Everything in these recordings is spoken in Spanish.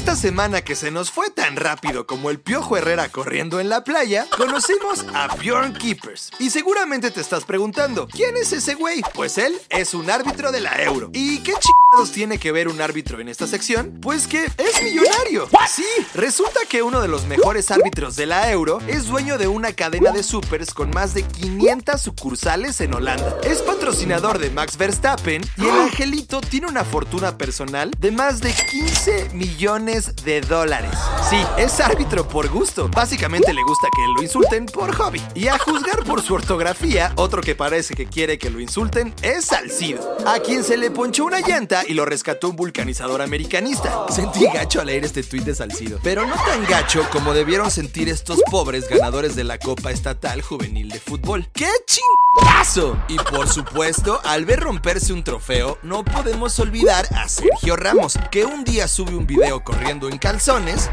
Esta semana que se nos fue tan rápido como el Piojo Herrera corriendo en la playa, conocimos a Bjorn Keepers. Y seguramente te estás preguntando, ¿quién es ese güey? Pues él es un árbitro de la Euro. ¿Y qué chingados tiene que ver un árbitro en esta sección? Pues que es millonario. Sí, resulta que uno de los mejores árbitros de la Euro es dueño de una cadena de supers con más de 500 sucursales en Holanda. Es patrocinador de Max Verstappen y el angelito tiene una fortuna personal de más de 15 millones de dólares. Sí, es árbitro por gusto. Básicamente le gusta que lo insulten por hobby. Y a juzgar por su ortografía, otro que parece que quiere que lo insulten es Salcido, a quien se le ponchó una llanta y lo rescató un vulcanizador americanista. Sentí gacho al leer este tuit de Salcido, pero no tan gacho como debieron sentir estos pobres ganadores de la Copa Estatal Juvenil de Fútbol. ¡Qué Y por supuesto, al ver romperse un trofeo, no podemos olvidar a Sergio Ramos, que un día sube un video corriendo en calzones.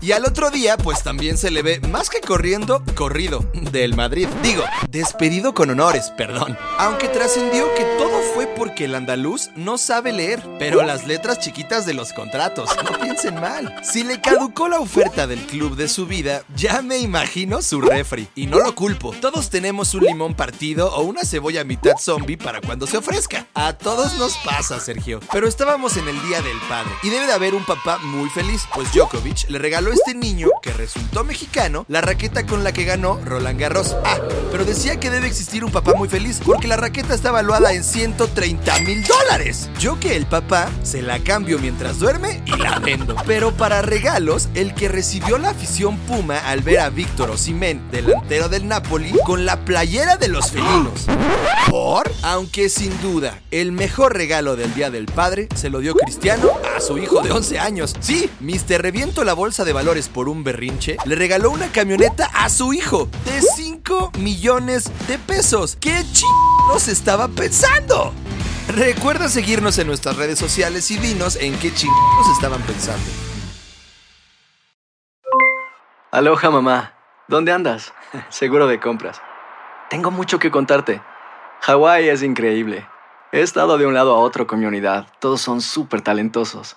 Y al otro día, pues también se le ve más que corriendo, corrido del Madrid. Digo, despedido con honores, perdón. Aunque trascendió que todo fue porque el andaluz no sabe leer, pero las letras chiquitas de los contratos, no piensen mal. Si le caducó la oferta del club de su vida, ya me imagino su refri. Y no lo culpo, todos tenemos un limón partido o una cebolla mitad zombie para cuando se ofrezca. A todos nos pasa, Sergio. Pero estábamos en el Día del Padre y debe de haber un papá muy feliz, pues Djokovic le regaló a este niño, que resultó mexicano, la raqueta con la que ganó Roland Garros. Ah, pero decía que debe existir un papá muy feliz porque la raqueta está valuada en 130 mil dólares. Yo que el papá se la cambio mientras duerme y la vendo. Pero para regalos, el que recibió la afición Puma al ver a Víctor Osimén, delantero del Napoli, con la playera de los felinos. ¿Por? Aunque sin duda, el mejor regalo del Día del Padre se lo dio Cristiano a su hijo de 11 años. Sí, Mr. Reviento bolsa de valores por un berrinche, le regaló una camioneta a su hijo de 5 millones de pesos. ¿Qué chingados estaba pensando? Recuerda seguirnos en nuestras redes sociales y dinos en qué chingados estaban pensando. Aloha mamá, ¿dónde andas? Seguro de compras. Tengo mucho que contarte. Hawái es increíble. He estado de un lado a otro con mi unidad. Todos son súper talentosos.